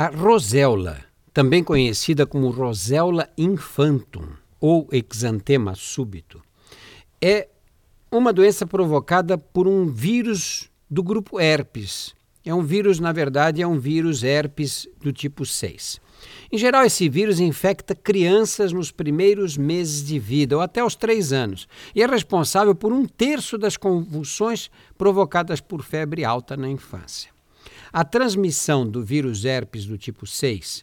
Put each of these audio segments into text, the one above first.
A roséola, também conhecida como roséola infantum ou exantema súbito, é uma doença provocada por um vírus do grupo herpes. É um vírus, na verdade, é um vírus herpes do tipo 6. Em geral, esse vírus infecta crianças nos primeiros meses de vida, ou até os três anos, e é responsável por um terço das convulsões provocadas por febre alta na infância. A transmissão do vírus herpes do tipo 6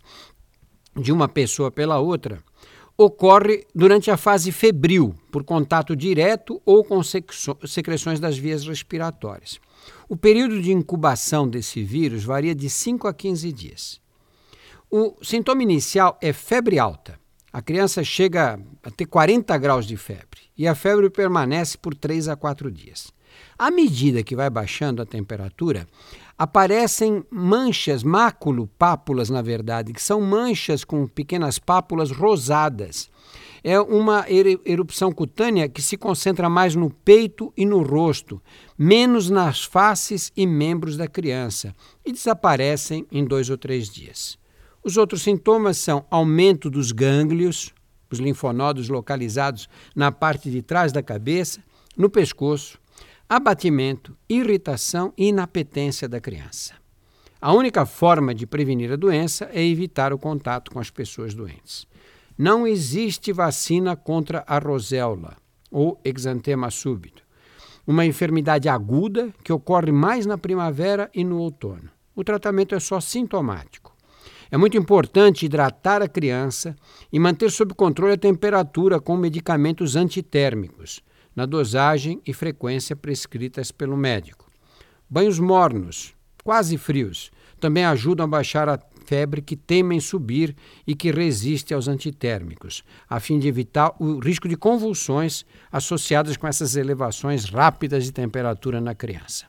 de uma pessoa pela outra ocorre durante a fase febril, por contato direto ou com secreções das vias respiratórias. O período de incubação desse vírus varia de 5 a 15 dias. O sintoma inicial é febre alta. A criança chega a ter 40 graus de febre e a febre permanece por 3 a 4 dias. À medida que vai baixando a temperatura, aparecem manchas, máculo, pápulas, na verdade, que são manchas com pequenas pápulas rosadas. É uma erupção cutânea que se concentra mais no peito e no rosto, menos nas faces e membros da criança, e desaparecem em dois ou três dias. Os outros sintomas são aumento dos gânglios, os linfonodos localizados na parte de trás da cabeça, no pescoço, abatimento, irritação e inapetência da criança. A única forma de prevenir a doença é evitar o contato com as pessoas doentes. Não existe vacina contra a roséola ou exantema súbito, uma enfermidade aguda que ocorre mais na primavera e no outono. O tratamento é só sintomático. É muito importante hidratar a criança e manter sob controle a temperatura com medicamentos antitérmicos na dosagem e frequência prescritas pelo médico. Banhos mornos, quase frios, também ajudam a baixar a febre que temem subir e que resiste aos antitérmicos, a fim de evitar o risco de convulsões associadas com essas elevações rápidas de temperatura na criança.